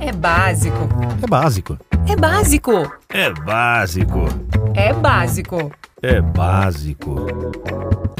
É básico. É básico. É básico. É básico. É básico. É básico.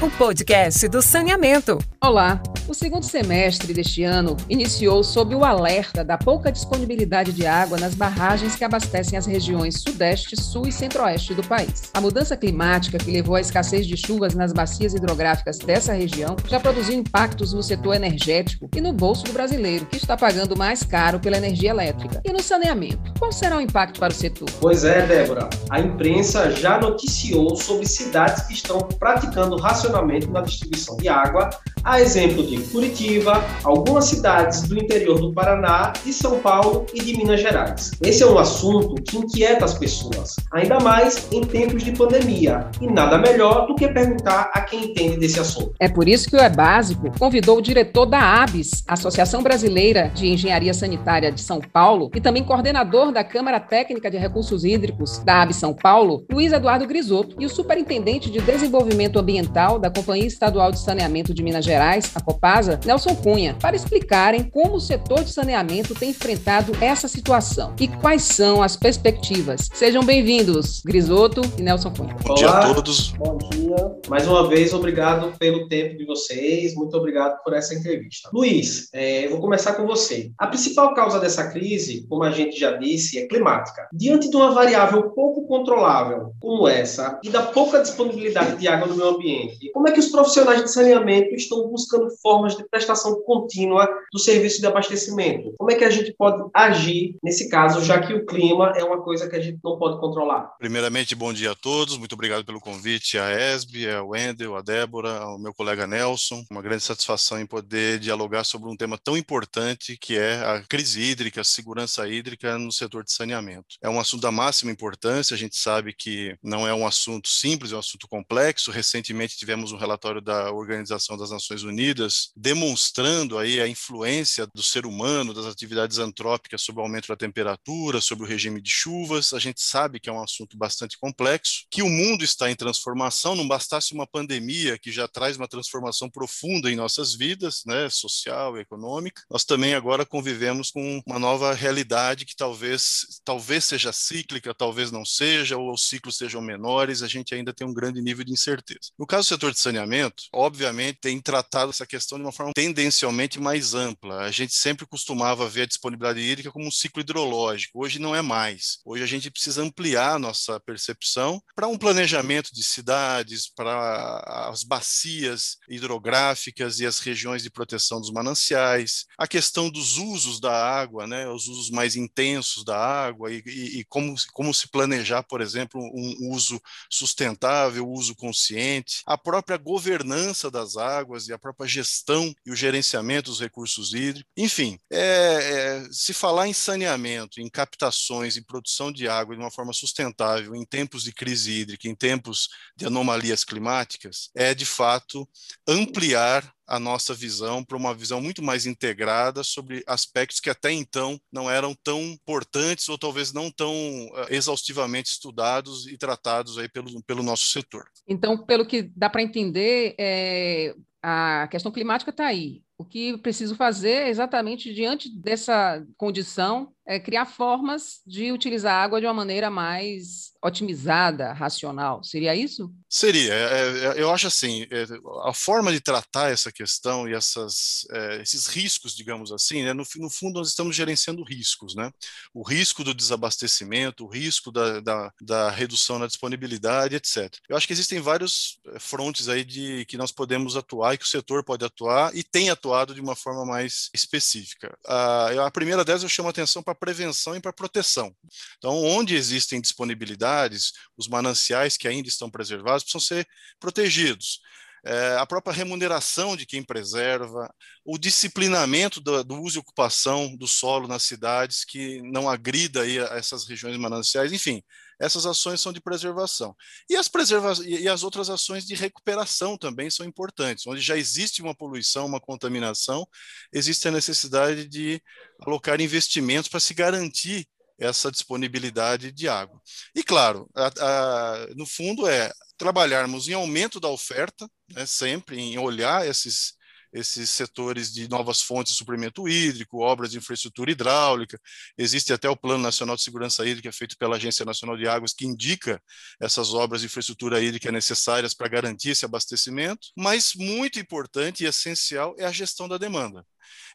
O podcast do saneamento. Olá! O segundo semestre deste ano iniciou sob o alerta da pouca disponibilidade de água nas barragens que abastecem as regiões Sudeste, Sul e Centro-Oeste do país. A mudança climática que levou à escassez de chuvas nas bacias hidrográficas dessa região já produziu impactos no setor energético e no bolso do brasileiro, que está pagando mais caro pela energia elétrica. E no saneamento, qual será o impacto para o setor? Pois é, Débora. A imprensa já noticiou sobre cidades que estão praticando racionamento na distribuição de água, a exemplo de Curitiba, algumas cidades do interior do Paraná, de São Paulo e de Minas Gerais. Esse é um assunto que inquieta as pessoas, ainda mais em tempos de pandemia, e nada melhor do que perguntar a quem entende desse assunto. É por isso que o É Básico convidou o diretor da ABS, Associação Brasileira de Engenharia Sanitária de São Paulo, e também coordenador da Câmara Técnica de Recursos Hídricos da ABS São Paulo, Luiz Eduardo Grisotto, e o superintendente de Desenvolvimento Ambiental da Companhia Estadual de Saneamento de Minas Gerais, a Copasa, Nelson Cunha, para explicarem como o setor de saneamento tem enfrentado essa situação e quais são as perspectivas. Sejam bem-vindos, Grisoto e Nelson Cunha. Bom dia Olá. a todos. Bom dia. Mais uma vez, obrigado pelo tempo de vocês. Muito obrigado por essa entrevista. Luiz, é, eu vou começar com você. A principal causa dessa crise, como a gente já disse, é climática. Diante de uma variável pouco controlável como essa e da pouca disponibilidade de água no meio ambiente, como é que os profissionais de saneamento estão buscando formas de prestação contínua do serviço de abastecimento? Como é que a gente pode agir nesse caso, já que o clima é uma coisa que a gente não pode controlar? Primeiramente, bom dia a todos. Muito obrigado pelo convite à ESB, ao Wendel, à Débora, ao meu colega Nelson. Uma grande satisfação em poder dialogar sobre um tema tão importante que é a crise hídrica, a segurança hídrica no setor de saneamento. É um assunto da máxima importância. A gente sabe que não é um assunto simples, é um assunto complexo. Recentemente tivemos um relatório da Organização das Nações Unidas demonstrando aí a influência do ser humano, das atividades antrópicas sobre o aumento da temperatura, sobre o regime de chuvas. A gente sabe que é um assunto bastante complexo, que o mundo está em transformação, não bastasse uma pandemia que já traz uma transformação profunda em nossas vidas, né, social e econômica. Nós também agora convivemos com uma nova realidade que talvez talvez seja cíclica, talvez não seja, ou os ciclos sejam menores, a gente ainda tem um grande nível de incerteza. No caso setor de saneamento, obviamente tem tratado essa questão de uma forma tendencialmente mais ampla. A gente sempre costumava ver a disponibilidade hídrica como um ciclo hidrológico. Hoje não é mais. Hoje a gente precisa ampliar nossa percepção para um planejamento de cidades, para as bacias hidrográficas e as regiões de proteção dos mananciais, a questão dos usos da água, né, os usos mais intensos da água e, e, e como, como se planejar, por exemplo, um uso sustentável, uso consciente, a própria governança das águas e a própria gestão e o gerenciamento dos recursos hídricos. Enfim, é, é, se falar em saneamento, em captações, em produção de água de uma forma sustentável em tempos de crise hídrica, em tempos de anomalias climáticas, é de fato ampliar a nossa visão para uma visão muito mais integrada sobre aspectos que até então não eram tão importantes ou talvez não tão uh, exaustivamente estudados e tratados aí pelo, pelo nosso setor. Então, pelo que dá para entender, é, a questão climática está aí. O que preciso fazer é exatamente diante dessa condição é criar formas de utilizar a água de uma maneira mais otimizada, racional. Seria isso? Seria. É, eu acho assim, é, a forma de tratar essa questão e essas, é, esses riscos, digamos assim, né, no, no, fundo nós estamos gerenciando riscos, né? O risco do desabastecimento, o risco da, da, da, redução na disponibilidade, etc. Eu acho que existem vários frontes aí de que nós podemos atuar e que o setor pode atuar e tem atuado de uma forma mais específica. A, a primeira delas eu chamo atenção para prevenção e para proteção. Então, onde existem disponibilidades, os mananciais que ainda estão preservados precisam ser protegidos. É, a própria remuneração de quem preserva, o disciplinamento do, do, uso e ocupação do solo nas cidades, que não agrida aí essas regiões mananciais, enfim, essas ações são de preservação. E as, preserva e as outras ações de recuperação também são importantes. Onde já existe uma poluição, uma contaminação, existe a necessidade de alocar investimentos para se garantir essa disponibilidade de água. E, claro, a, a, no fundo é trabalharmos em aumento da oferta, né, sempre em olhar esses, esses setores de novas fontes de suprimento hídrico, obras de infraestrutura hidráulica. Existe até o Plano Nacional de Segurança Hídrica feito pela Agência Nacional de Águas que indica essas obras de infraestrutura hídrica necessárias para garantir esse abastecimento. Mas muito importante e essencial é a gestão da demanda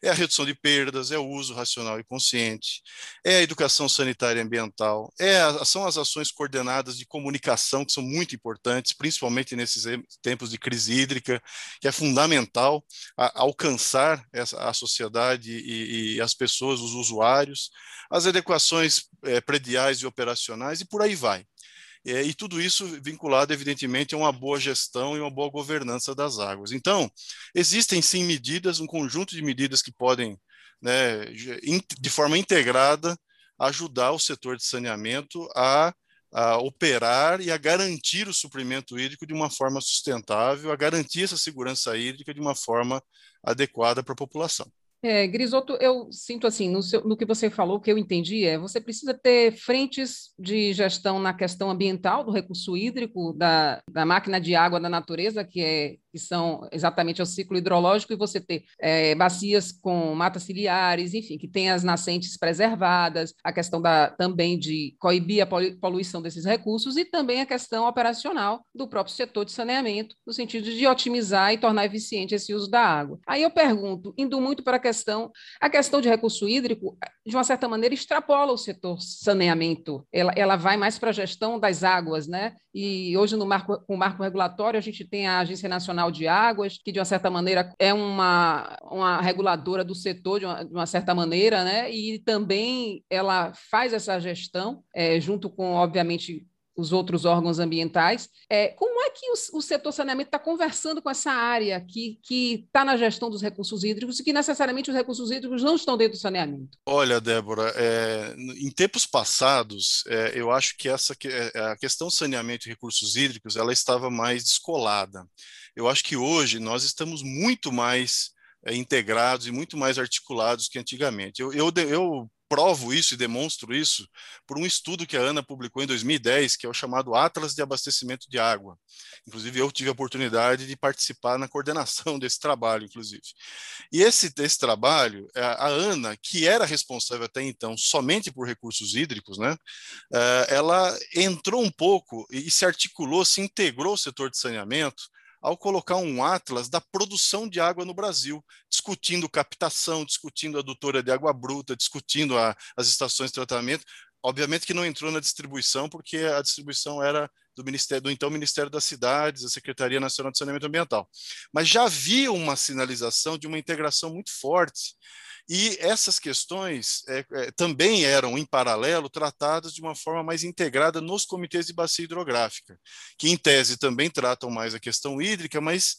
é a redução de perdas, é o uso racional e consciente, é a educação sanitária e ambiental, é a, são as ações coordenadas de comunicação que são muito importantes, principalmente nesses tempos de crise hídrica, que é fundamental a, alcançar essa, a sociedade e, e, as pessoas, os usuários, as adequações é, prediais e operacionais e por aí vai. É, e tudo isso vinculado, evidentemente, a uma boa gestão e uma boa governança das águas. Então, existem sim medidas, um conjunto de medidas que podem, né, de forma integrada, ajudar o setor de saneamento a, a operar e a garantir o suprimento hídrico de uma forma sustentável, a garantir essa segurança hídrica de uma forma adequada para a população. É, Grisoto, eu sinto assim, no, seu, no, que você falou, o que eu entendi é, você precisa ter frentes de gestão na questão ambiental do recurso hídrico, da, da máquina de água da natureza, que é que são exatamente o ciclo hidrológico, e você ter é, bacias com matas ciliares, enfim, que tem as nascentes preservadas, a questão da, também de coibir a poluição desses recursos e também a questão operacional do próprio setor de saneamento, no sentido de otimizar e tornar eficiente esse uso da água. Aí eu pergunto, indo muito para a questão, a questão de recurso hídrico, de uma certa maneira, extrapola o setor saneamento, ela, ela vai mais para a gestão das águas, né? E hoje, no marco, com o marco regulatório, a gente tem a Agência Nacional De Águas, que de uma certa maneira é uma, uma reguladora do setor de uma, de uma certa maneira, né? E também ela faz essa gestão, é, junto com, obviamente, os outros órgãos ambientais. É, como é que o, o setor saneamento está conversando com essa área que está na gestão dos recursos hídricos e que necessariamente os recursos hídricos não estão dentro do saneamento? Olha, Débora, é, em tempos passados, é, eu acho que essa é, a questão saneamento e recursos hídricos ela estava mais descolada. Eu acho que hoje nós estamos muito mais é, integrados e muito mais articulados que antigamente. Eu, eu, eu provo isso e demonstro isso por um estudo que a Ana publicou em 2010, que é o chamado Atlas de Abastecimento de Água. Inclusive, eu tive a oportunidade de participar na coordenação desse trabalho, inclusive. E esse, esse trabalho, é, a Ana, que era responsável até então somente por recursos hídricos, né, é, ela entrou um pouco e se articulou, se integrou ao setor de saneamento ao colocar um atlas da produção de água no Brasil, discutindo captação, discutindo a adutora de água bruta, discutindo a, as estações de tratamento. Obviamente que não entrou na distribuição, porque a distribuição era do Ministério, do então Ministério das Cidades, da Secretaria Nacional de Saneamento Ambiental. Mas já havia uma sinalização de uma integração muito forte e essas questões é, é, também eram, em paralelo, tratadas de uma forma mais integrada nos comitês de bacia hidrográfica, que, em tese, também tratam mais a questão hídrica, mas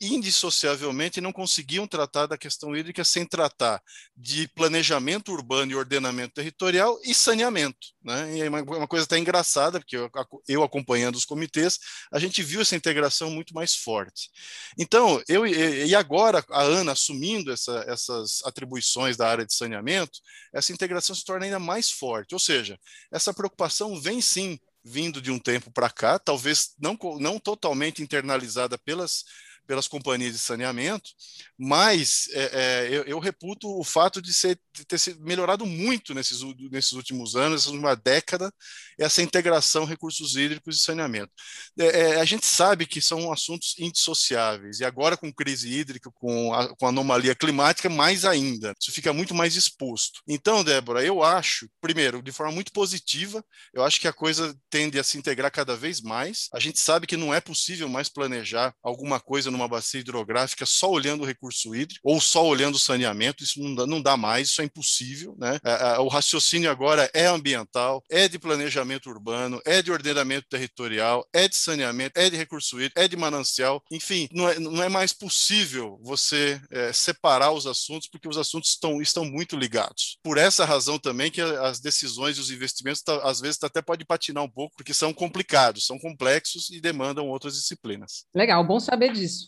indissociavelmente não conseguiam tratar da questão hídrica sem tratar de planejamento urbano e ordenamento territorial e saneamento. Né? E é uma, uma coisa até engraçada, porque eu, eu, acompanhando os comitês, a gente viu essa integração muito mais forte. Então, eu e agora a Ana assumindo essa, essas atribuições da área de saneamento, essa integração se torna ainda mais forte. Ou seja, essa preocupação vem sim vindo de um tempo para cá, talvez não, não totalmente internalizada pelas pelas companhias de saneamento, mas é, é, eu, eu, reputo o fato de, ser, de ter melhorado muito nesses, nesses últimos anos, uma década, essa integração recursos hídricos e saneamento. É, é, a gente sabe que são assuntos indissociáveis, e agora com crise hídrica, com, a, com anomalia climática, mais ainda. Isso fica muito mais exposto. Então, Débora, eu acho, primeiro, de forma muito positiva, eu acho que a coisa tende a se integrar cada vez mais. A gente sabe que não é possível mais planejar alguma coisa no numa bacia hidrográfica só olhando o recurso hídrico ou só olhando o saneamento, isso não dá, não dá mais, isso é impossível. Né? O raciocínio agora é ambiental, é de planejamento urbano, é de ordenamento territorial, é de saneamento, é de recurso hídrico, é de manancial, enfim, não é, não é mais possível você é, separar os assuntos, porque os assuntos estão, estão muito ligados. Por essa razão também que as decisões e os investimentos, tá, às vezes, até pode patinar um pouco, porque são complicados, são complexos e demandam outras disciplinas. Legal, bom saber disso.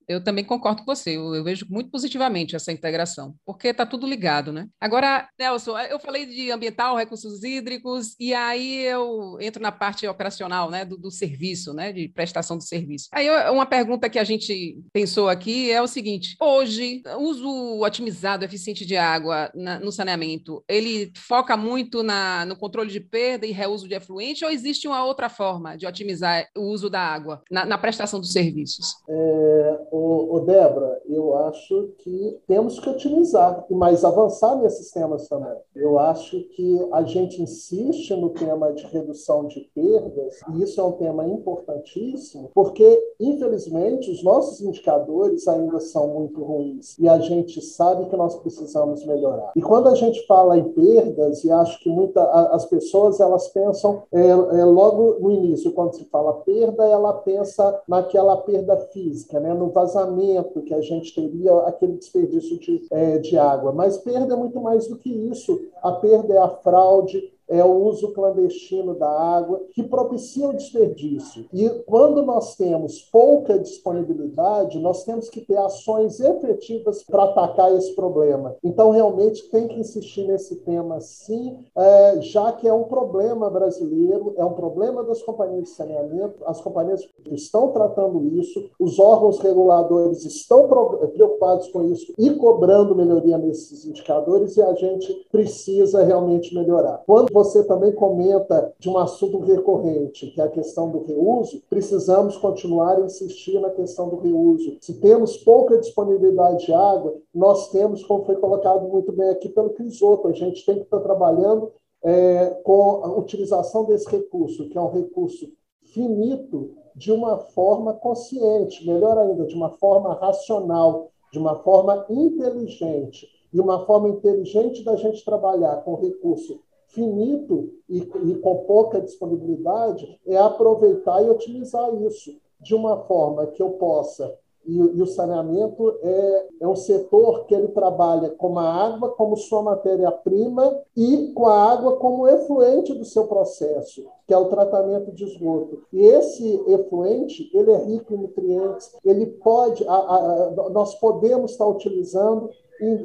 Eu também concordo com você. Eu, eu vejo muito positivamente essa integração, porque está tudo ligado, né? Agora, Nelson, eu falei de ambiental, recursos hídricos, e aí eu entro na parte operacional, né, do, do serviço, né, de prestação do serviço. Aí uma pergunta que a gente pensou aqui é o seguinte: hoje, uso otimizado, eficiente de água na, no saneamento, ele foca muito na, no controle de perda e reuso de efluente, ou existe uma outra forma de otimizar o uso da água na, na prestação dos serviços? É, o, o Débora, eu acho que temos que otimizar, mas avançar nesses temas também. Eu acho que a gente insiste no tema de redução de perdas, e isso é um tema importantíssimo, porque, infelizmente, os nossos indicadores ainda são muito ruins e a gente sabe que nós precisamos melhorar. E quando a gente fala em perdas, e acho que muita, as pessoas elas pensam é, é, logo no início, quando se fala perda, ela pensa naquela perda física, né, no vazamento que a gente teria, aquele desperdício de, é, de água. Mas perda é muito mais do que isso. A perda é a fraude, é o uso clandestino da água, que propicia o desperdício. E quando nós temos pouca disponibilidade, nós temos que ter ações efetivas para atacar esse problema. Então, realmente, tem que insistir nesse tema, sim, é, já que é um problema brasileiro, é um problema das companhias de saneamento, as companhias estão tratando isso, os órgãos reguladores estão preocupados com isso e cobrando melhoria nesses indicadores, e a gente precisa realmente melhorar. Quando você também comenta de um assunto recorrente, que é a questão do reuso, precisamos continuar a insistir na questão do reuso. Se temos pouca disponibilidade de água, nós temos, como foi colocado muito bem aqui pelo Crisoto, a gente tem que estar trabalhando é, com a utilização desse recurso, que é um recurso finito, de uma forma consciente, melhor ainda, de uma forma racional, de uma forma inteligente. E uma forma inteligente da gente trabalhar com recurso finito e, e com pouca disponibilidade é aproveitar e otimizar isso de uma forma que eu possa e, e, o saneamento é, é um setor que ele trabalha com a água como sua matéria-prima e com a água como efluente do seu processo, que é o tratamento de esgoto. E esse efluente, ele é rico em nutrientes, ele pode, a, a, nós podemos estar utilizando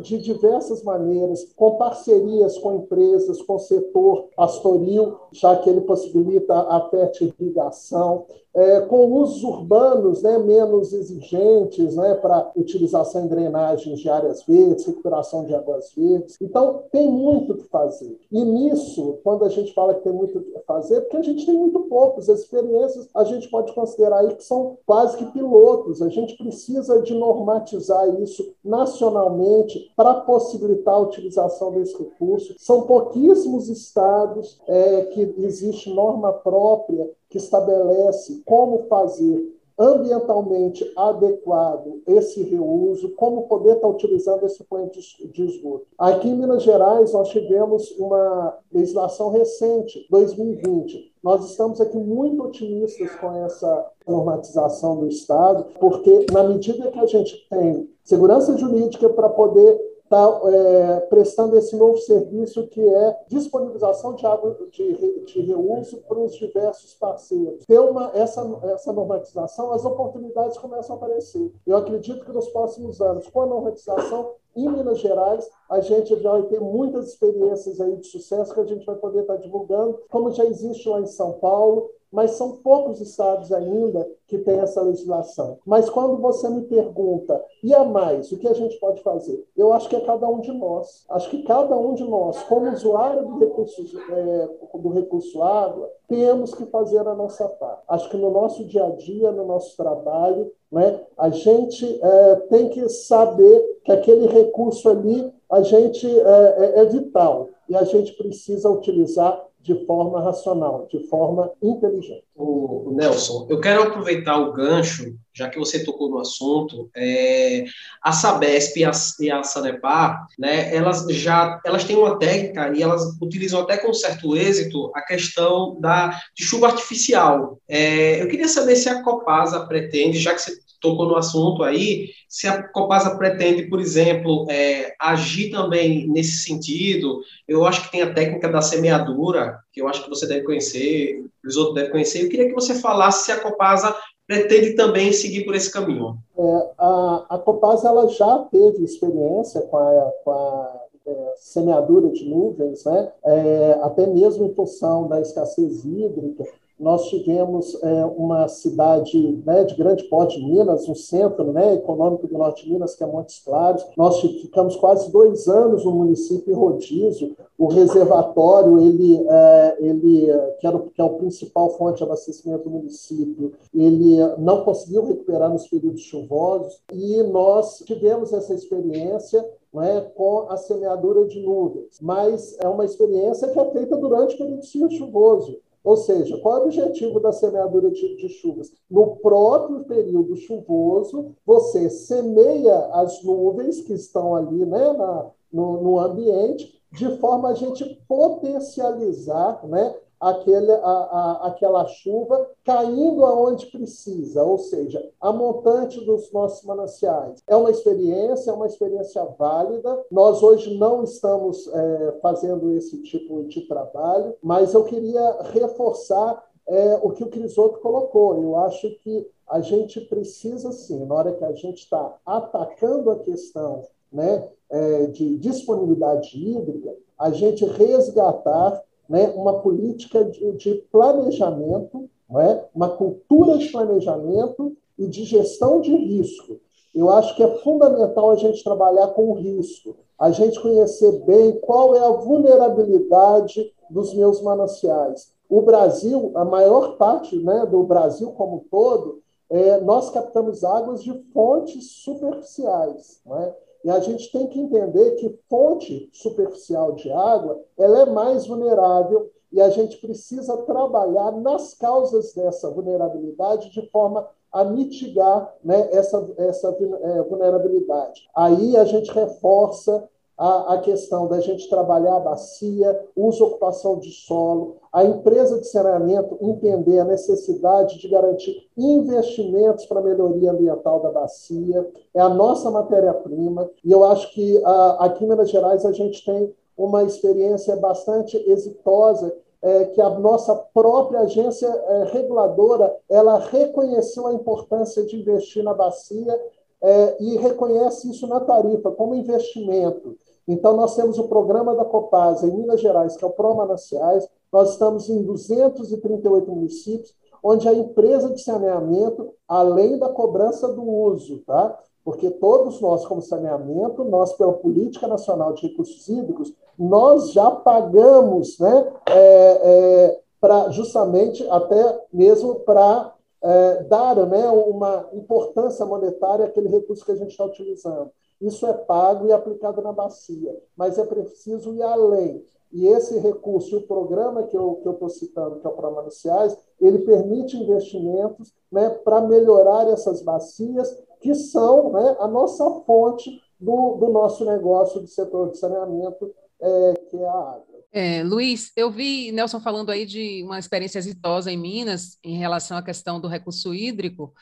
de diversas maneiras, com parcerias com empresas, com o setor pastoril, já que ele possibilita a fertirrigação, é, com usos urbanos né, menos exigentes né, para utilização em drenagens de áreas verdes, recuperação de águas verdes. Então, tem muito o que fazer. E nisso, quando a gente fala que tem muito o que fazer, porque a gente tem muito poucos. As experiências a gente pode considerar aí que são quase que pilotos. A gente precisa de normatizar isso nacionalmente para possibilitar a utilização desse recurso. São pouquíssimos estados é, que existe norma própria que estabelece como fazer ambientalmente adequado esse reuso, como poder estar utilizando esse plante de esgoto. Aqui em Minas Gerais, nós tivemos uma legislação recente, 2020. Nós estamos aqui muito otimistas com essa normatização do Estado, porque na medida que a gente tem segurança jurídica para poder está é, prestando esse novo serviço que é disponibilização de água de, de reuso para os diversos parceiros. Ter uma, essa, essa normatização, as oportunidades começam a aparecer. Eu acredito que nos próximos anos, com a normatização, em Minas Gerais, a gente já vai ter muitas experiências aí de sucesso que a gente vai poder estar divulgando, como já existe lá em São Paulo, mas são poucos estados ainda que têm essa legislação. Mas quando você me pergunta, e a mais, o que a gente pode fazer? Eu acho que é cada um de nós. Acho que cada um de nós, como usuário do recurso, é, do recurso água, temos que fazer a nossa parte. Acho que no nosso dia a dia, no nosso trabalho, né, a gente é, tem que saber que aquele recurso ali a gente é, é, é vital e a gente precisa utilizar de forma racional, de forma inteligente. O Nelson, eu quero aproveitar o gancho, já que você tocou no assunto, é, a Sabesp e a, e a Sanepar, né, elas já elas têm uma técnica e elas utilizam até com certo êxito a questão da, de chuva artificial. É, eu queria saber se a Copasa pretende, já que você tocou no assunto aí, se a Copasa pretende, por exemplo, é, agir também nesse sentido, eu acho que tem a técnica da semeadura, que eu acho que você deve conhecer, os outros devem conhecer, eu queria que você falasse se a Copasa pretende também seguir por esse caminho? É, a, a Copasa ela já teve experiência com a, com a é, semeadura de nuvens, né? É, até mesmo em função da escassez hídrica. Nós tivemos é, uma cidade né, de grande porte de Minas, um centro né, econômico do Norte de Minas, que é Montes Claros. Nós ficamos quase dois anos no município em rodízio. O reservatório, ele, é, ele que, era, que é o principal fonte de abastecimento do município, ele não conseguiu recuperar nos períodos chuvosos. E nós tivemos essa experiência é, com a semeadura de nuvens, mas é uma experiência que é feita durante o período chuvoso. Ou seja, qual é o objetivo da semeadura de, de, chuvas? No próprio período chuvoso, você semeia as nuvens que estão ali né, na, no, no ambiente, de forma a gente potencializar né, aquele, a, a, aquela chuva caindo aonde precisa, ou seja, a montante dos nossos mananciais. É uma experiência, é uma experiência válida. Nós hoje não estamos é, fazendo esse tipo de trabalho, mas eu queria reforçar é, o que o Crisotto colocou. Eu acho que a gente precisa, sim, na hora que a gente está atacando a questão né, é, de disponibilidade hídrica, a gente resgatar né, uma política de, de planejamento, é? uma cultura de planejamento e de gestão de risco. Eu acho que é fundamental a gente trabalhar com o risco, a gente conhecer bem qual é a vulnerabilidade dos meus mananciais. O Brasil, a maior parte né, do Brasil como um todo, é, nós captamos águas de fontes superficiais. É? E a gente tem que entender que fonte superficial de água ela é mais vulnerável e a gente precisa trabalhar nas causas dessa vulnerabilidade de forma a mitigar né, essa, essa é, vulnerabilidade. Aí a gente reforça a, a questão da gente trabalhar a bacia, uso ocupação de solo, a empresa de saneamento entender a necessidade de garantir investimentos para a melhoria ambiental da bacia, é a nossa matéria-prima, e eu acho que a, aqui em Minas Gerais a gente tem uma experiência bastante exitosa é, que a nossa própria agência é, reguladora ela reconheceu a importância de investir na bacia é, e reconhece isso na tarifa como investimento. Então, nós temos o programa da Copasa em Minas Gerais, que é o Pro Mananciais. Nós estamos em 238 municípios, onde a empresa de saneamento, além da cobrança do uso, tá? porque todos nós, como saneamento, nós, pela Política Nacional de Recursos Hídricos, nós já pagamos né, é, é, para justamente até mesmo para é, dar né, uma importância monetária àquele recurso que a gente está utilizando. Isso é pago e aplicado na bacia, mas é preciso ir além. E esse recurso, o programa que eu estou citando, que é o Programa Iniciais, ele permite investimentos né, para melhorar essas bacias, que são né, a nossa fonte do, do nosso negócio do setor de saneamento, é, que é a água. É, Luiz, eu vi Nelson falando aí de uma experiência exitosa em Minas em relação à questão do recurso hídrico.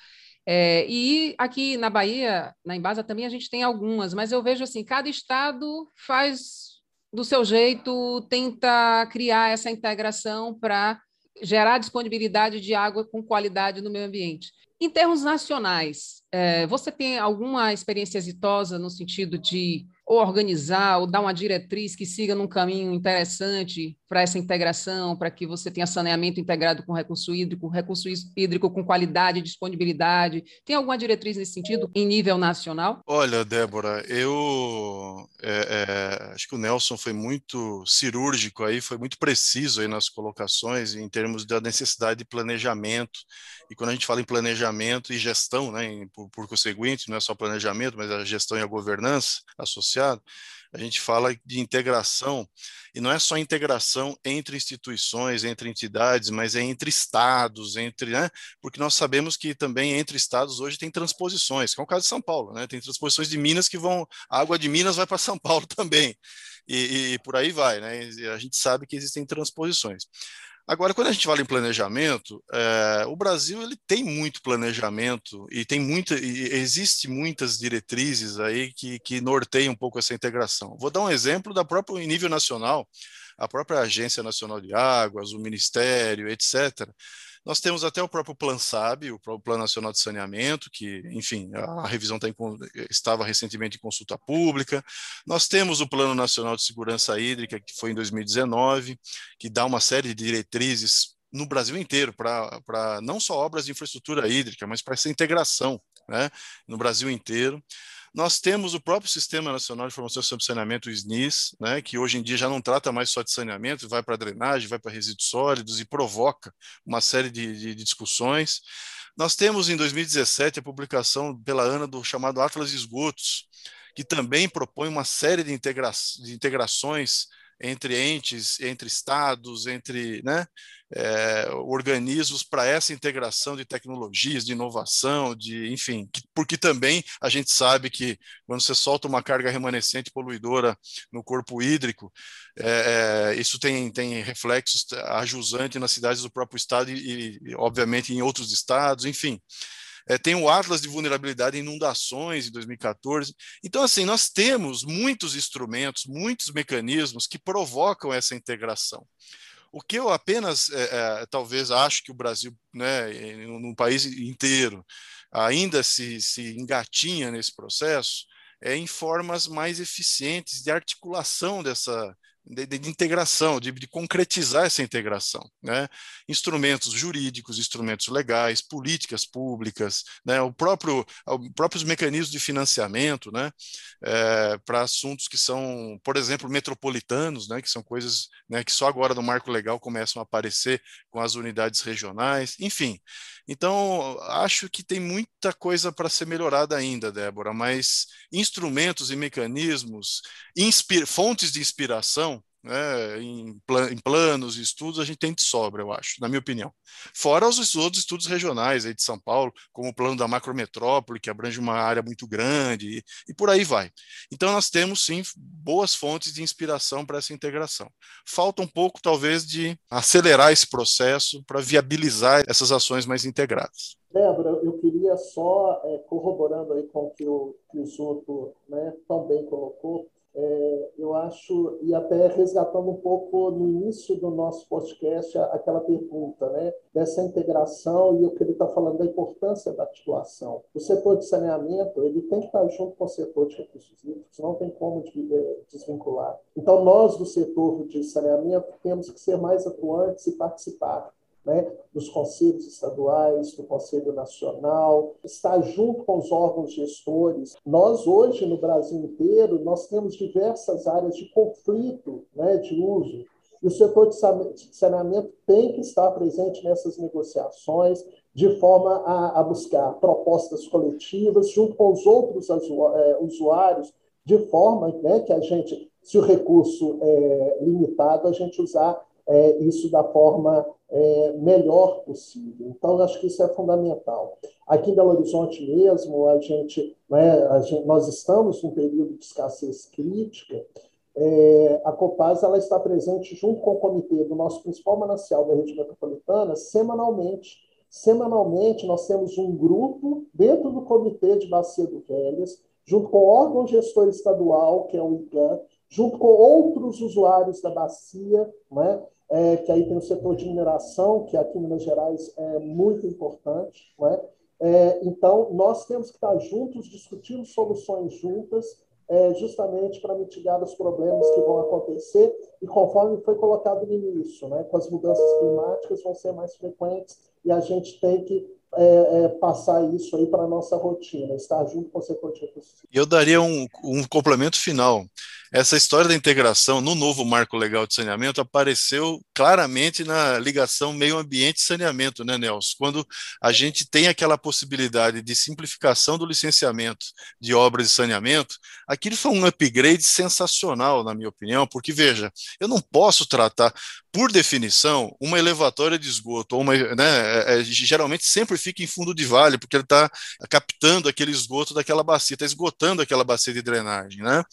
É, e aqui na Bahia, na Embasa também a gente tem algumas, mas eu vejo assim, cada estado faz do seu jeito, tenta criar essa integração para gerar disponibilidade de água com qualidade no meio ambiente. Em termos nacionais, é, você tem alguma experiência exitosa no sentido de ou organizar, ou dar uma diretriz que siga num caminho interessante para essa integração, para que você tenha saneamento integrado com recurso hídrico, recurso hídrico com qualidade e disponibilidade? Tem alguma diretriz nesse sentido em nível nacional? Olha, Débora, eu é, é, acho que o Nelson foi muito cirúrgico aí, foi muito preciso aí nas colocações em termos da necessidade de planejamento. E quando a gente fala em planejamento e gestão, né, em, por, por conseguinte, não é só planejamento, mas a gestão e a governança associada, a gente fala de integração, e não é só integração entre instituições, entre entidades, mas é entre estados, entre, né? Porque nós sabemos que também entre estados hoje tem transposições, que é o caso de São Paulo, né? Tem transposições de Minas que vão, a água de Minas vai para São Paulo também. E, e, por aí vai, né? A gente sabe que existem transposições. Agora, quando a gente fala em planejamento, é, o Brasil ele tem muito planejamento e tem muita, e existe muitas diretrizes aí que, que norteiam um pouco essa integração. Vou dar um exemplo da própria em nível nacional, a própria Agência Nacional de Águas, o Ministério, etc. Nós temos até o próprio Plan SAB, o Plano Nacional de Saneamento, que, enfim, a revisão tá em, estava recentemente em consulta pública. Nós temos o Plano Nacional de Segurança Hídrica, que foi em 2019, que dá uma série de diretrizes no Brasil inteiro, para não só obras de infraestrutura hídrica, mas para essa integração né, no Brasil inteiro. Nós temos o próprio Sistema Nacional de Informação sobre Saneamento, o SNIS, né, que hoje em dia já não trata mais só de saneamento, vai para drenagem, vai para resíduos sólidos e provoca uma série de, de, de discussões. Nós temos em 2017 a publicação pela ANA do chamado Atlas de Esgotos, que também propõe uma série de, integra de integrações entre entes, entre estados, entre né, é, organismos para essa integração de tecnologias, de inovação, de enfim, que, porque também a gente sabe que quando você solta uma carga remanescente poluidora no corpo hídrico, é, isso tem, tem reflexos ajusantes nas cidades do próprio estado e, e obviamente em outros estados, enfim. É, tem o Atlas de Vulnerabilidade em Inundações, em 2014. Então, assim, nós temos muitos instrumentos, muitos mecanismos que provocam essa integração. O que eu apenas, é, é, talvez, acho que o Brasil, né, no país inteiro, ainda se, se engatinha nesse processo, é em formas mais eficientes de articulação dessa, de, de, integração, de, de, concretizar essa integração, né? Instrumentos jurídicos, instrumentos legais, políticas públicas, né? O próprio, o próprios mecanismos de financiamento, né? É, para assuntos que são, por exemplo, metropolitanos, né? Que são coisas, né? Que só agora no marco legal começam a aparecer com as unidades regionais, enfim. Então, acho que tem muita coisa para ser melhorada ainda, Débora, mas instrumentos e mecanismos, fontes de inspiração né, em, plan em, planos e estudos, a gente tem de sobra, eu acho, na minha opinião. Fora os outros estudos regionais aí de São Paulo, como o plano da macrometrópole, que abrange uma área muito grande, e, e por aí vai. Então, nós temos, sim, boas fontes de inspiração para essa integração. Falta um pouco, talvez, de acelerar esse processo para viabilizar essas ações mais integradas. Débora, eu queria só, é, corroborando aí com o que o, que o né, também colocou, é, eu acho, e até resgatando um pouco no início do nosso podcast aquela pergunta, né, dessa integração e o que ele está falando da importância da articulação. O setor de saneamento ele tem que estar junto com o setor de recursos hídricos, não tem como é, desvincular. Então, nós do setor de saneamento temos que ser mais atuantes e participar né, dos conselhos estaduais, do Conselho Nacional, estar junto com os órgãos gestores. Nós, hoje, no Brasil inteiro, nós temos diversas áreas de conflito né, de uso. E o setor de saneamento tem que estar presente nessas negociações, de forma a, a buscar propostas coletivas junto com os outros é, usuários, de forma né, que a gente, se o recurso é limitado, a gente usar é, isso da forma é, melhor possível. Então, acho que isso é fundamental. Aqui em Belo Horizonte mesmo, a gente, né, a gente nós estamos num período de escassez crítica. É, a Copaz ela está presente junto com o comitê do nosso principal manancial da rede metropolitana semanalmente. Semanalmente, nós temos um grupo dentro do comitê de Bacia do Velhas, junto com o órgão gestor estadual, que é o IGAN, junto com outros usuários da bacia, né, é, que aí tem o setor de mineração, que aqui em Minas Gerais é muito importante. Né? É, então, nós temos que estar juntos, discutindo soluções juntas, é, justamente para mitigar os problemas que vão acontecer, e conforme foi colocado no início, né, com as mudanças climáticas vão ser mais frequentes, e a gente tem que é, é, passar isso aí para a nossa rotina, estar junto com recursos. Eu daria um, um complemento final. Essa história da integração no novo marco legal de saneamento apareceu claramente na ligação meio ambiente e saneamento, né, Nelson? Quando a gente tem aquela possibilidade de simplificação do licenciamento de obras de saneamento, aquilo foi um upgrade sensacional, na minha opinião, porque, veja, eu não posso tratar, por definição, uma elevatória de esgoto, uma, né, é, é geralmente sempre fica em fundo de vale, porque ele está captando aquele esgoto daquela bacia, está esgotando aquela bacia de drenagem, né?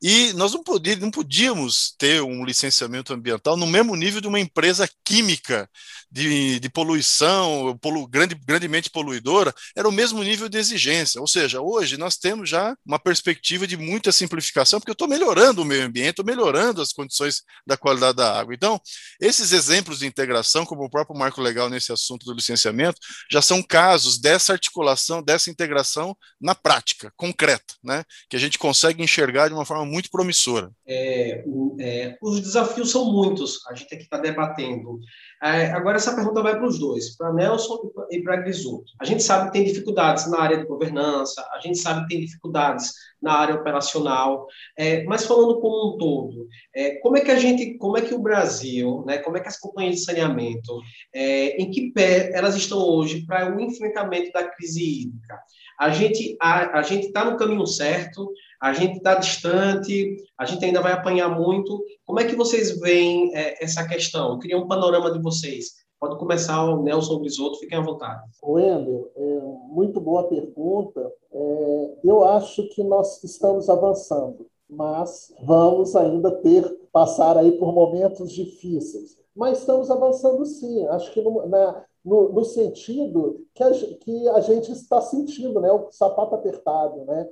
E nós não, podia, não podíamos ter um licenciamento ambiental no mesmo nível de uma empresa química de, de poluição, polu, grande, grandemente poluidora, era o mesmo nível de exigência. Ou seja, hoje nós temos já uma perspectiva de muita simplificação, porque eu estou melhorando o meio ambiente, estou melhorando as condições da qualidade da água. Então, esses exemplos de integração, como o próprio marco legal nesse assunto do licenciamento, já são casos dessa articulação, dessa integração na prática, concreta, né? que a gente consegue enxergar de uma forma muito promissora. É, é, os desafios são muitos, a gente aqui está debatendo. É, agora, essa pergunta vai para os dois, para Nelson e para Grisoto. A gente sabe que tem dificuldades na área de governança, a gente sabe que tem dificuldades na área operacional, é, mas falando como um todo, é, como é que a gente, como é que o Brasil, né, como é que as companhias de saneamento, é, em que pé elas estão hoje para o enfrentamento da crise hídrica? A gente a, a gente está no caminho certo, a gente está distante, a gente ainda vai apanhar muito. Como é que vocês veem é, essa questão? Queria um panorama de vocês. Pode começar o Nelson Brisoto, fiquem à vontade. Wendel, é, muito boa pergunta. É, eu acho que nós estamos avançando, mas vamos ainda ter, passar aí por momentos difíceis. Mas estamos avançando sim. Acho que no, na, no, no sentido que a, que a gente está sentindo, né? o sapato apertado. Né?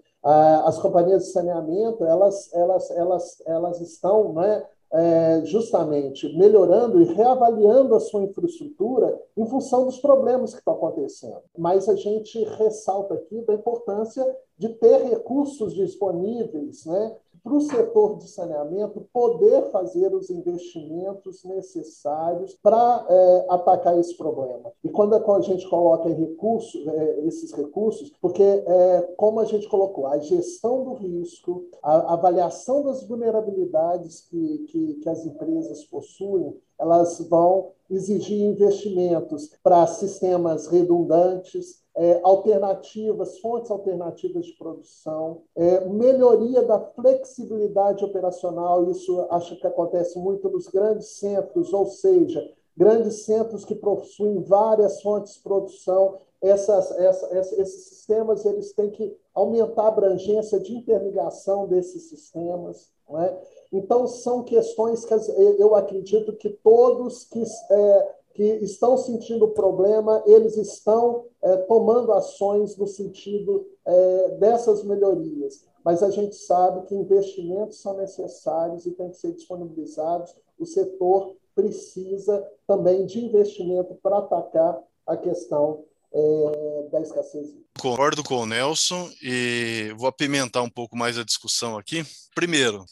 as companhias de saneamento elas, elas, elas, elas estão né, é, justamente melhorando e reavaliando a sua infraestrutura em função dos problemas que estão acontecendo. Mas a gente ressalta aqui da importância de ter recursos disponíveis né, para o setor de saneamento poder fazer os investimentos necessários para é, atacar esse problema. E quando a gente coloca é, esses recursos, porque, é, como a gente colocou, a gestão do risco, a avaliação das vulnerabilidades que, que, que as empresas possuem, elas vão exigir investimentos para sistemas redundantes, é, alternativas, fontes alternativas de produção, é, melhoria da flexibilidade operacional, isso acho que acontece muito nos grandes centros, ou seja, grandes centros que possuem várias fontes de produção, essas, essa, esses sistemas eles têm que aumentar a abrangência de interligação desses sistemas. É? Então, são questões que eu acredito que todos que é, que estão sentindo problema, eles estão é, tomando ações no sentido é, dessas melhorias. Mas a gente sabe que investimentos são necessários e têm que ser disponibilizados. O setor precisa também de investimento para atacar a questão é, da escassez. Concordo com o Nelson e vou apimentar um pouco mais a discussão aqui. Primeiro,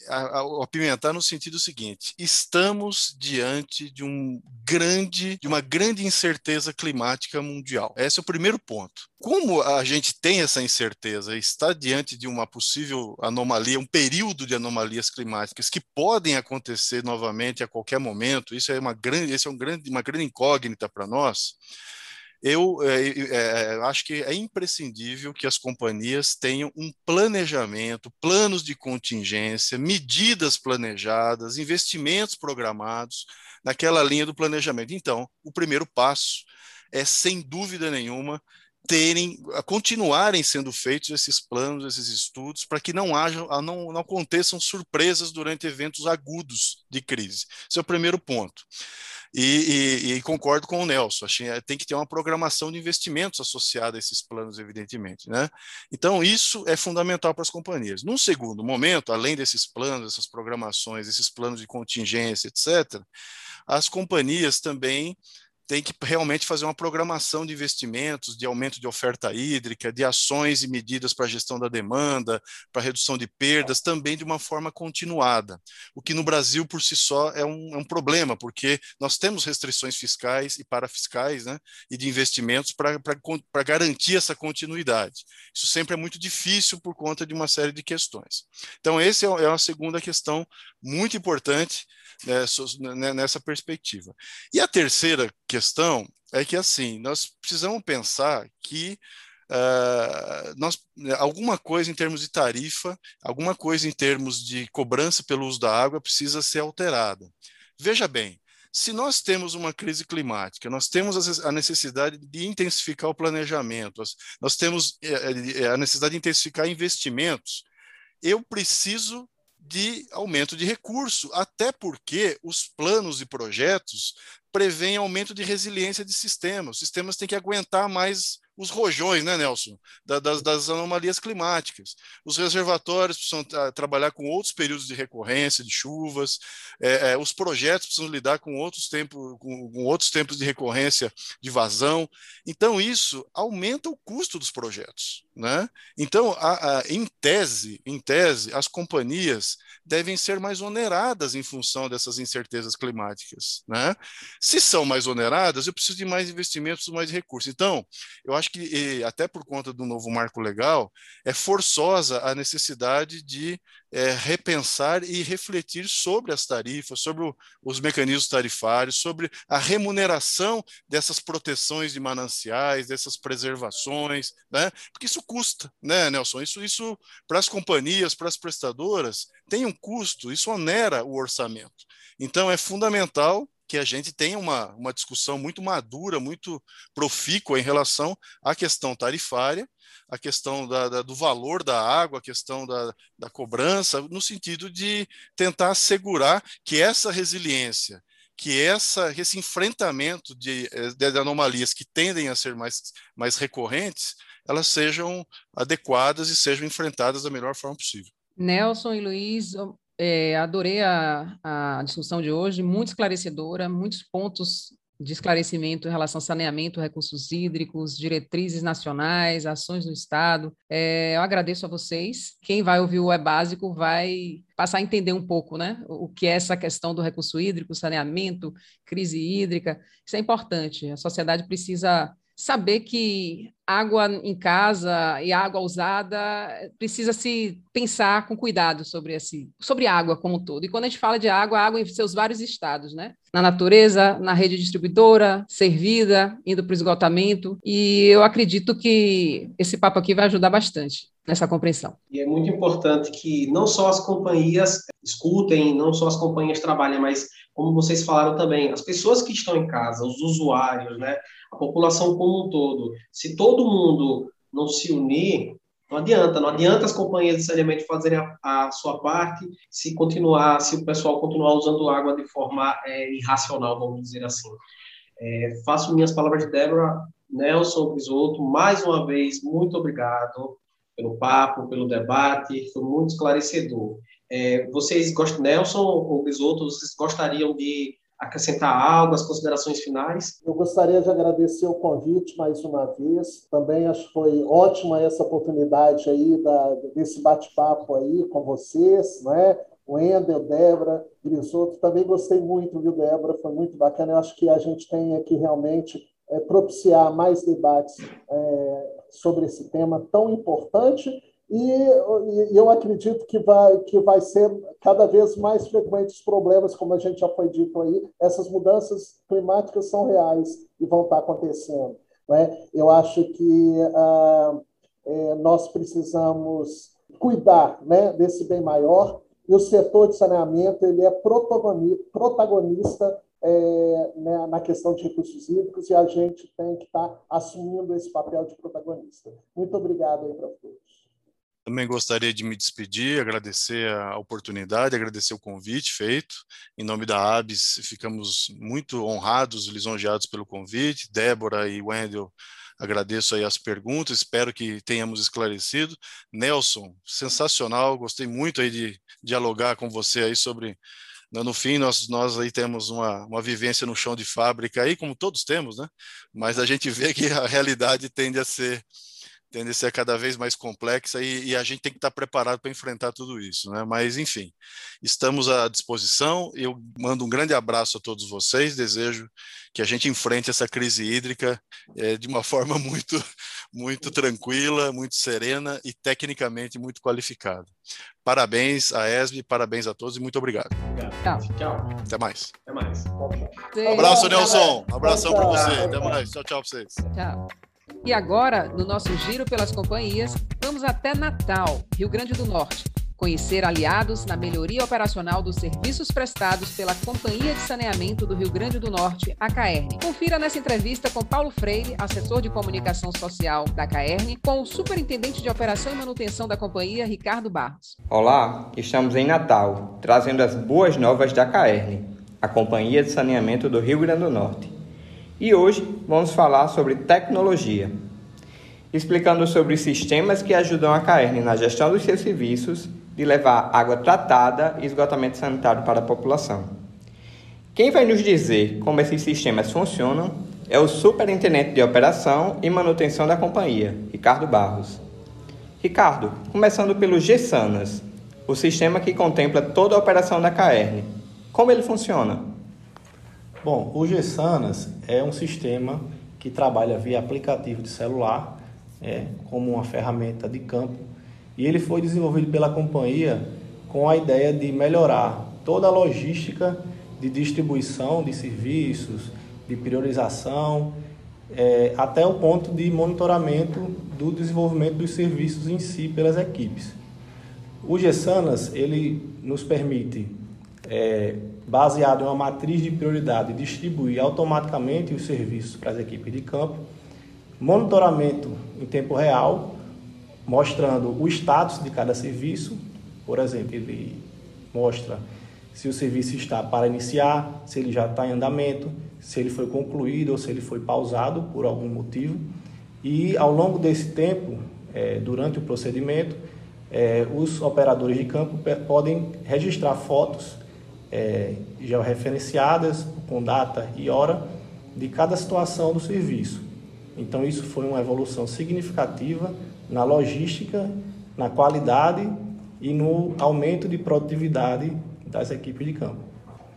apimentar no sentido seguinte: estamos diante de um grande, de uma grande incerteza climática mundial. Esse é o primeiro ponto. Como a gente tem essa incerteza, está diante de uma possível anomalia, um período de anomalias climáticas que podem acontecer novamente a qualquer momento. Isso é uma grande, esse é um grande, uma grande incógnita para nós eu é, é, acho que é imprescindível que as companhias tenham um planejamento, planos de contingência, medidas planejadas, investimentos programados naquela linha do planejamento. Então, o primeiro passo é, sem dúvida nenhuma, terem, continuarem sendo feitos esses planos, esses estudos, para que não haja, não, não aconteçam surpresas durante eventos agudos de crise. Esse é o primeiro ponto. E, e, e, concordo com o Nelson, achei, é, tem que ter uma programação de investimentos associada a esses planos, evidentemente. Né? Então, isso é fundamental para as companhias. Num segundo momento, além desses planos, essas programações, esses planos de contingência, etc., as companhias também tem que realmente fazer uma programação de investimentos, de aumento de oferta hídrica, de ações e medidas para a gestão da demanda, para redução de perdas, também de uma forma continuada. O que no Brasil, por si só, é um, é um problema, porque nós temos restrições fiscais e parafiscais né, e de investimentos para garantir essa continuidade. Isso sempre é muito difícil por conta de uma série de questões. Então, essa é, é uma segunda questão muito importante né, né, nessa perspectiva. E a terceira questão é que, assim, nós precisamos pensar que Uh, nós, alguma coisa em termos de tarifa, alguma coisa em termos de cobrança pelo uso da água precisa ser alterada. Veja bem, se nós temos uma crise climática, nós temos a necessidade de intensificar o planejamento, nós temos eh, eh, a necessidade de intensificar investimentos, eu preciso de aumento de recurso, até porque os planos e projetos prevêem aumento de resiliência de sistemas. Os sistemas têm que aguentar mais os rojões, né, Nelson, da, das, das, anomalias climáticas. Os reservatórios precisam tra trabalhar com outros períodos de recorrência, de chuvas, é, é, os projetos precisam lidar com outros tempos, com, com, outros tempos de recorrência de vazão. Então, isso aumenta o custo dos projetos. Né? Então, a, a, em tese, em tese, as companhias devem ser mais oneradas em função dessas incertezas climáticas. Né? Se são mais oneradas, eu preciso de mais investimentos, mais recursos. Então, eu acho que, até por conta do novo marco legal, é forçosa a necessidade de é, repensar e refletir sobre as tarifas, sobre o, os mecanismos tarifários, sobre a remuneração dessas proteções de mananciais, dessas preservações, né? porque isso custa, né, Nelson? Isso, isso para as companhias, para as prestadoras, tem um custo, isso onera o orçamento. Então, é fundamental que a gente tenha uma, uma discussão muito madura, muito profícua em relação à questão tarifária, a questão da, da, do valor da água, a questão da, da cobrança, no sentido de tentar assegurar que essa resiliência, que essa, esse enfrentamento de, eh, de anomalias que tendem a ser mais, mais recorrentes, elas sejam adequadas e sejam enfrentadas da melhor forma possível. Nelson e Luiz, é, adorei a, a discussão de hoje, muito esclarecedora, muitos pontos de esclarecimento em relação ao saneamento, recursos hídricos, diretrizes nacionais, ações do Estado. É, eu agradeço a vocês. Quem vai ouvir o É Básico vai passar a entender um pouco né, o que é essa questão do recurso hídrico, saneamento, crise hídrica. Isso é importante. A sociedade precisa saber que água em casa e água usada precisa se pensar com cuidado sobre esse sobre água como um todo. E quando a gente fala de água, água em seus vários estados, né? Na natureza, na rede distribuidora, servida, indo para o esgotamento. E eu acredito que esse papo aqui vai ajudar bastante nessa compreensão. E é muito importante que não só as companhias escutem, não só as companhias trabalhem, mas como vocês falaram também, as pessoas que estão em casa, os usuários, né, a população como um todo, se todo mundo não se unir, não adianta, não adianta as companhias de saneamento fazerem a, a sua parte se continuar, se o pessoal continuar usando água de forma é, irracional, vamos dizer assim. É, faço minhas palavras de Débora, Nelson Bisoto, mais uma vez, muito obrigado pelo papo, pelo debate, foi muito esclarecedor. É, vocês gostam, Nelson ou Bisoto, vocês gostariam de acrescentar algo, as considerações finais? Eu gostaria de agradecer o convite mais uma vez. Também acho que foi ótima essa oportunidade aí da, desse bate-papo aí com vocês, né? O Ender, Débora, Grisoto, também gostei muito, viu, Débora? Foi muito bacana. Eu acho que a gente tem aqui realmente é, propiciar mais debates é, sobre esse tema tão importante e, e, eu acredito que vai, que vai ser cada vez mais frequentes os problemas, como a gente já foi dito aí, essas mudanças climáticas são reais e vão estar acontecendo. Né? Eu acho que ah, é, nós precisamos cuidar né, desse bem maior, e o setor de saneamento ele é protagonista é, né, na questão de recursos hídricos e a gente tem que estar assumindo esse papel de protagonista. Muito obrigado aí para todos. Também gostaria de me despedir, agradecer a oportunidade, agradecer o convite feito. Em nome da ABS, ficamos muito honrados, lisonjeados pelo convite. Débora e Wendel, agradeço aí as perguntas, espero que tenhamos esclarecido. Nelson, sensacional, gostei muito aí de dialogar com você aí sobre no fim nós, nós aí temos uma, uma vivência no chão de fábrica aí, como todos temos, né? Mas a gente vê que a realidade tende a ser tende a ser cada vez mais complexa e, e a gente tem que estar preparado para enfrentar tudo isso, né? Mas enfim, estamos à disposição. Eu mando um grande abraço a todos vocês. Desejo que a gente enfrente essa crise hídrica é, de uma forma muito, muito tranquila, muito serena e tecnicamente muito qualificada. Parabéns a ESB, parabéns a todos e muito obrigado. Tchau. Tchau. Até mais. Até mais. Um abraço, Nelson. Um abração para você. Até mais. Tchau, tchau para vocês. Tchau. E agora, no nosso giro pelas companhias, vamos até Natal, Rio Grande do Norte, conhecer aliados na melhoria operacional dos serviços prestados pela Companhia de Saneamento do Rio Grande do Norte, a CAERN. Confira nessa entrevista com Paulo Freire, assessor de comunicação social da CAERN, com o superintendente de operação e manutenção da companhia, Ricardo Barros. Olá, estamos em Natal, trazendo as boas novas da CAERN, a Companhia de Saneamento do Rio Grande do Norte. E hoje vamos falar sobre tecnologia explicando sobre sistemas que ajudam a CAERN na gestão dos seus serviços de levar água tratada e esgotamento sanitário para a população. Quem vai nos dizer como esses sistemas funcionam é o Superintendente de Operação e Manutenção da companhia, Ricardo Barros. Ricardo, começando pelo GSANAS, o sistema que contempla toda a operação da CAERN. Como ele funciona? Bom, o GSANAS é um sistema que trabalha via aplicativo de celular é, como uma ferramenta de campo. E ele foi desenvolvido pela companhia com a ideia de melhorar toda a logística de distribuição de serviços, de priorização, é, até o ponto de monitoramento do desenvolvimento dos serviços em si pelas equipes. O GESANAS ele nos permite, é, baseado em uma matriz de prioridade, distribuir automaticamente os serviços para as equipes de campo monitoramento em tempo real, mostrando o status de cada serviço. Por exemplo, ele mostra se o serviço está para iniciar, se ele já está em andamento, se ele foi concluído ou se ele foi pausado por algum motivo. E ao longo desse tempo, é, durante o procedimento, é, os operadores de campo podem registrar fotos é, georreferenciadas com data e hora de cada situação do serviço. Então, isso foi uma evolução significativa na logística, na qualidade e no aumento de produtividade das equipes de campo.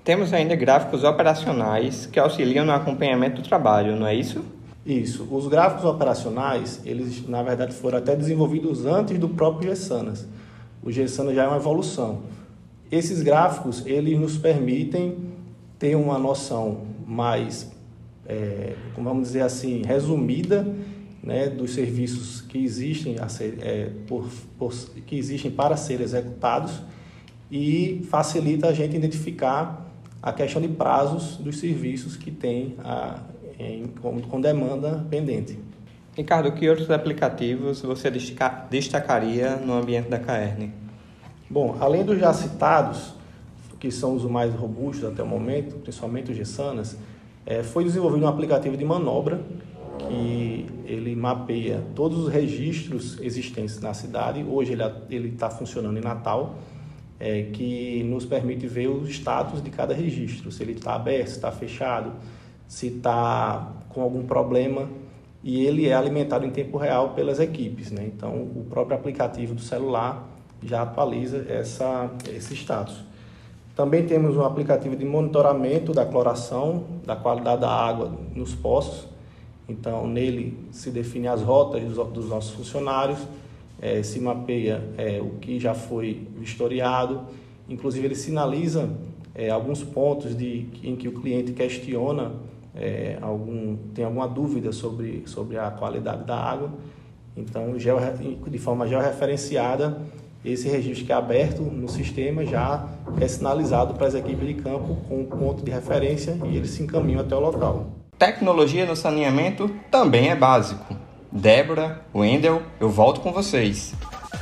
Temos ainda gráficos operacionais que auxiliam no acompanhamento do trabalho, não é isso? Isso. Os gráficos operacionais, eles na verdade foram até desenvolvidos antes do próprio GSANAS. O GSANAS já é uma evolução. Esses gráficos, eles nos permitem ter uma noção mais é, vamos dizer assim, resumida né, dos serviços que existem, ser, é, por, por, que existem para serem executados e facilita a gente identificar a questão de prazos dos serviços que tem a, em, com, com demanda pendente. Ricardo, que outros aplicativos você destacaria no ambiente da CAERN? Bom, além dos já citados, que são os mais robustos até o momento, principalmente os GSANAS, é, foi desenvolvido um aplicativo de manobra que ele mapeia todos os registros existentes na cidade. Hoje ele está funcionando em Natal, é, que nos permite ver o status de cada registro, se ele está aberto, se está fechado, se está com algum problema. E ele é alimentado em tempo real pelas equipes. Né? Então, o próprio aplicativo do celular já atualiza essa, esse status. Também temos um aplicativo de monitoramento da cloração, da qualidade da água nos poços. Então, nele se define as rotas dos, dos nossos funcionários, é, se mapeia é, o que já foi vistoriado, inclusive ele sinaliza é, alguns pontos de, em que o cliente questiona, algum, tem alguma dúvida sobre, sobre a qualidade da água. Então, de forma georreferenciada, esse registro que é aberto no sistema já é sinalizado para as equipes de campo com um ponto de referência e eles se encaminham até o local. Tecnologia no saneamento também é básico. Débora, Wendel, eu volto com vocês.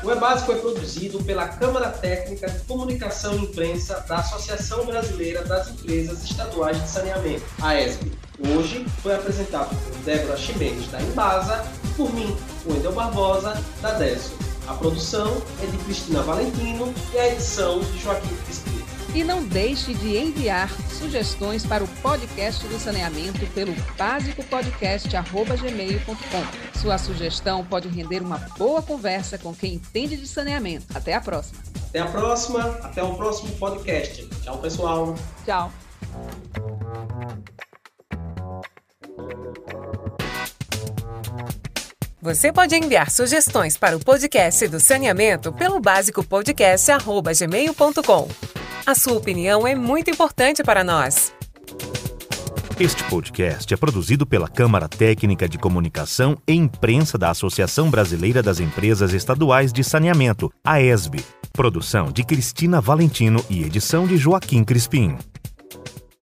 O E-Básico é produzido pela Câmara Técnica de Comunicação e Imprensa da Associação Brasileira das Empresas Estaduais de Saneamento, a ESB. Hoje foi apresentado por Débora Chimenez, da Embasa, e por mim, Wendel Barbosa, da DESO. A produção é de Cristina Valentino e a edição de Joaquim Crispim. E não deixe de enviar sugestões para o podcast do saneamento pelo basicopodcast.gmail.com. Sua sugestão pode render uma boa conversa com quem entende de saneamento. Até a próxima. Até a próxima. Até o próximo podcast. Tchau, pessoal. Tchau. Você pode enviar sugestões para o podcast do saneamento pelo básico podcast@gmail.com. A sua opinião é muito importante para nós. Este podcast é produzido pela Câmara Técnica de Comunicação e Imprensa da Associação Brasileira das Empresas Estaduais de Saneamento, a ESB. Produção de Cristina Valentino e edição de Joaquim Crispim.